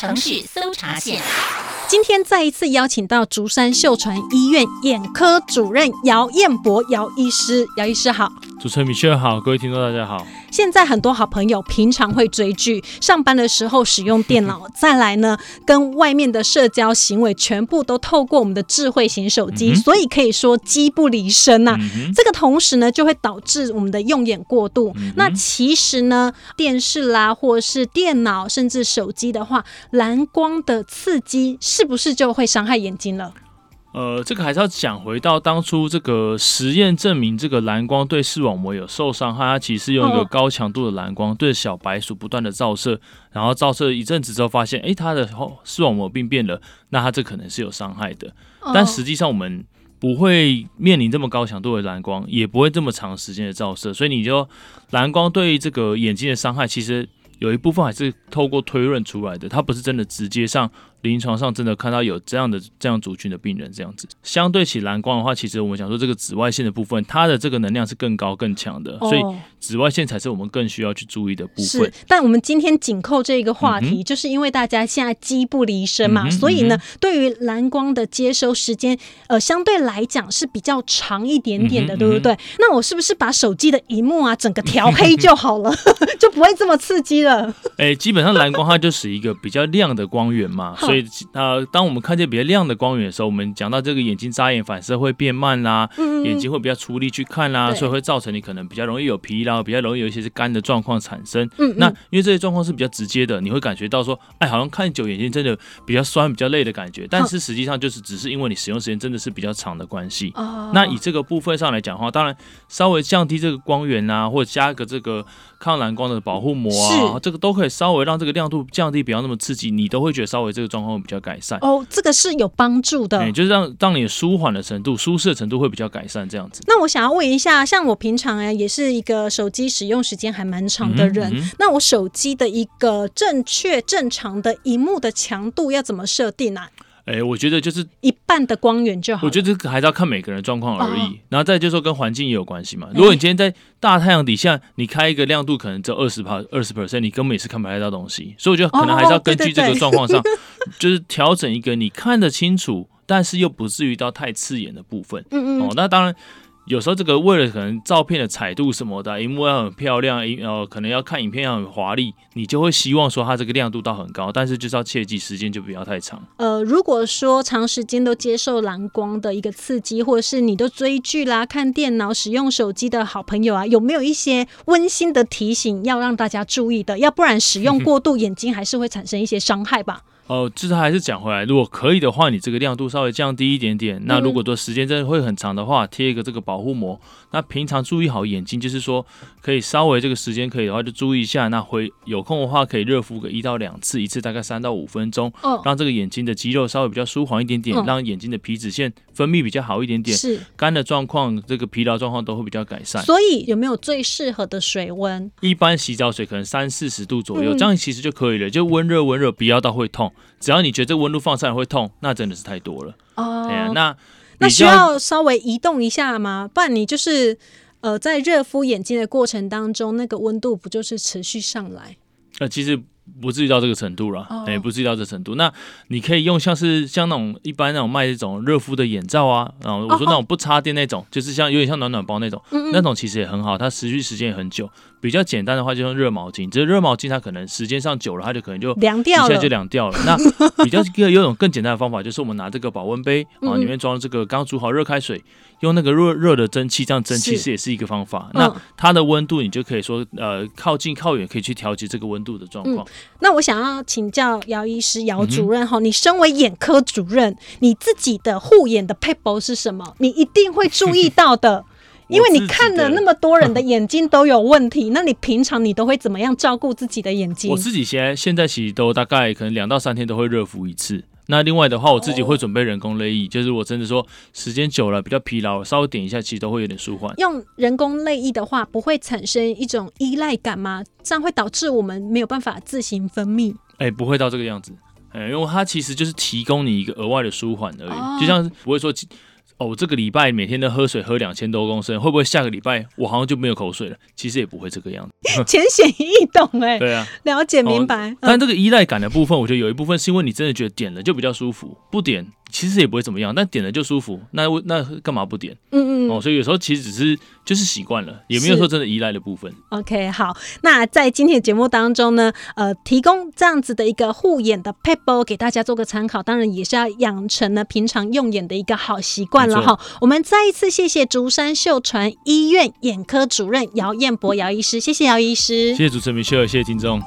城市搜查线。今天再一次邀请到竹山秀传医院眼科主任姚彦博姚医师，姚医师好。主持人米雪好，各位听众大家好。现在很多好朋友平常会追剧，上班的时候使用电脑，再来呢，跟外面的社交行为全部都透过我们的智慧型手机，嗯、所以可以说机不离身呐、啊嗯。这个同时呢，就会导致我们的用眼过度。嗯、那其实呢，电视啦，或是电脑，甚至手机的话，蓝光的刺激是不是就会伤害眼睛了？呃，这个还是要讲回到当初这个实验证明，这个蓝光对视网膜有受伤害。它其实用一个高强度的蓝光对小白鼠不断的照射，然后照射一阵子之后发现，哎，它的视网膜病变了，那它这可能是有伤害的。但实际上我们不会面临这么高强度的蓝光，也不会这么长时间的照射，所以你就蓝光对这个眼睛的伤害，其实有一部分还是透过推论出来的，它不是真的直接上。临床上真的看到有这样的这样族群的病人这样子，相对起蓝光的话，其实我们想说这个紫外线的部分，它的这个能量是更高更强的，所以紫外线才是我们更需要去注意的部分。是，但我们今天紧扣这个话题，就是因为大家现在机不离身嘛，所以呢，对于蓝光的接收时间，呃，相对来讲是比较长一点点的，对不对？那我是不是把手机的荧幕啊整个调黑就好了，就不会这么刺激了？哎，基本上蓝光它就是一个比较亮的光源嘛。所以，呃，当我们看见比较亮的光源的时候，我们讲到这个眼睛眨眼反射会变慢啦，嗯、眼睛会比较出力去看啦，所以会造成你可能比较容易有疲劳，比较容易有一些是干的状况产生。嗯，那因为这些状况是比较直接的，你会感觉到说，哎，好像看久眼睛真的比较酸、比较累的感觉。但是实际上就是只是因为你使用时间真的是比较长的关系。哦。那以这个部分上来讲的话，当然稍微降低这个光源啊，或者加个这个抗蓝光的保护膜啊，这个都可以稍微让这个亮度降低，不要那么刺激，你都会觉得稍微这个状况会比较。改善哦，这个是有帮助的，对，就是让让你舒缓的程度、舒适的程度会比较改善，这样子。那我想要问一下，像我平常哎，也是一个手机使用时间还蛮长的人，嗯嗯、那我手机的一个正确正常的荧幕的强度要怎么设定呢、啊？哎、欸，我觉得就是一半的光源就好。我觉得这个还是要看每个人状况而已，哦、然后再就是说跟环境也有关系嘛。如果你今天在大太阳底下，你开一个亮度可能只有二十帕、二十 percent，你根本也是看不太到东西。所以我觉得可能还是要根据这个状况上，就是调整一个你看得清楚，但是又不至于到太刺眼的部分。嗯嗯。哦，那当然。有时候这个为了可能照片的彩度什么的，荧幕要很漂亮，呃，可能要看影片要很华丽，你就会希望说它这个亮度到很高，但是就是要切记时间就不要太长。呃，如果说长时间都接受蓝光的一个刺激，或者是你都追剧啦、看电脑、使用手机的好朋友啊，有没有一些温馨的提醒要让大家注意的？要不然使用过度，眼睛还是会产生一些伤害吧。哦，就是还是讲回来，如果可以的话，你这个亮度稍微降低一点点。那如果说时间真的会很长的话，贴一个这个保护膜。那平常注意好眼睛，就是说可以稍微这个时间可以的话就注意一下。那回有空的话可以热敷个一到两次，一次大概三到五分钟，让这个眼睛的肌肉稍微比较舒缓一点点，让眼睛的皮脂腺分泌比较好一点点。是干的状况，这个疲劳状况都会比较改善。所以有没有最适合的水温？一般洗澡水可能三四十度左右，这样其实就可以了，就温热温热，不要到会痛。只要你觉得这个温度放上来会痛，那真的是太多了。哦，对啊，那那需要稍微移动一下吗？不然你就是呃，在热敷眼睛的过程当中，那个温度不就是持续上来？呃，其实。不至于到这个程度了，哎、oh.，不至于到这个程度。那你可以用像是像那种一般那种卖这种热敷的眼罩啊，然后我说那种不插电那种，oh. 就是像有点像暖暖包那种，mm -hmm. 那种其实也很好，它持续时间也很久。比较简单的话，就用热毛巾，只是热毛巾它可能时间上久了，它就可能就凉掉了，一下就凉掉了。那比较有一种更简单的方法，就是我们拿这个保温杯 啊，里面装这个刚煮好热开水，用那个热热的蒸汽，这样蒸其实也是一个方法。那它的温度你就可以说呃靠近靠远可以去调节这个温度的状况。那我想要请教姚医师、姚主任哈、嗯，你身为眼科主任，你自己的护眼的撇步是什么？你一定会注意到的。因为你看了那么多人的眼睛都有问题，那你平常你都会怎么样照顾自己的眼睛？我自己现在现在其实都大概可能两到三天都会热敷一次。那另外的话，我自己会准备人工泪液，就是我真的说时间久了比较疲劳，稍微点一下，其实都会有点舒缓。用人工泪液的话，不会产生一种依赖感吗？这样会导致我们没有办法自行分泌？哎，不会到这个样子，哎，因为它其实就是提供你一个额外的舒缓而已，就像是不会说。哦，这个礼拜每天都喝水喝两千多公升，会不会下个礼拜我好像就没有口水了？其实也不会这个样子，浅显易懂哎。对啊，了解明白。哦，但这个依赖感的部分，我觉得有一部分是因为你真的觉得点了就比较舒服，不点。其实也不会怎么样，但点了就舒服，那那干嘛不点？嗯嗯哦，所以有时候其实只是就是习惯了，也没有说真的依赖的部分。OK，好，那在今天的节目当中呢，呃，提供这样子的一个护眼的 paper 给大家做个参考，当然也是要养成呢平常用眼的一个好习惯了哈。我们再一次谢谢竹山秀传医院眼科主任姚彦博姚医师，谢谢姚医师，谢谢主持人米雪儿，谢谢听众。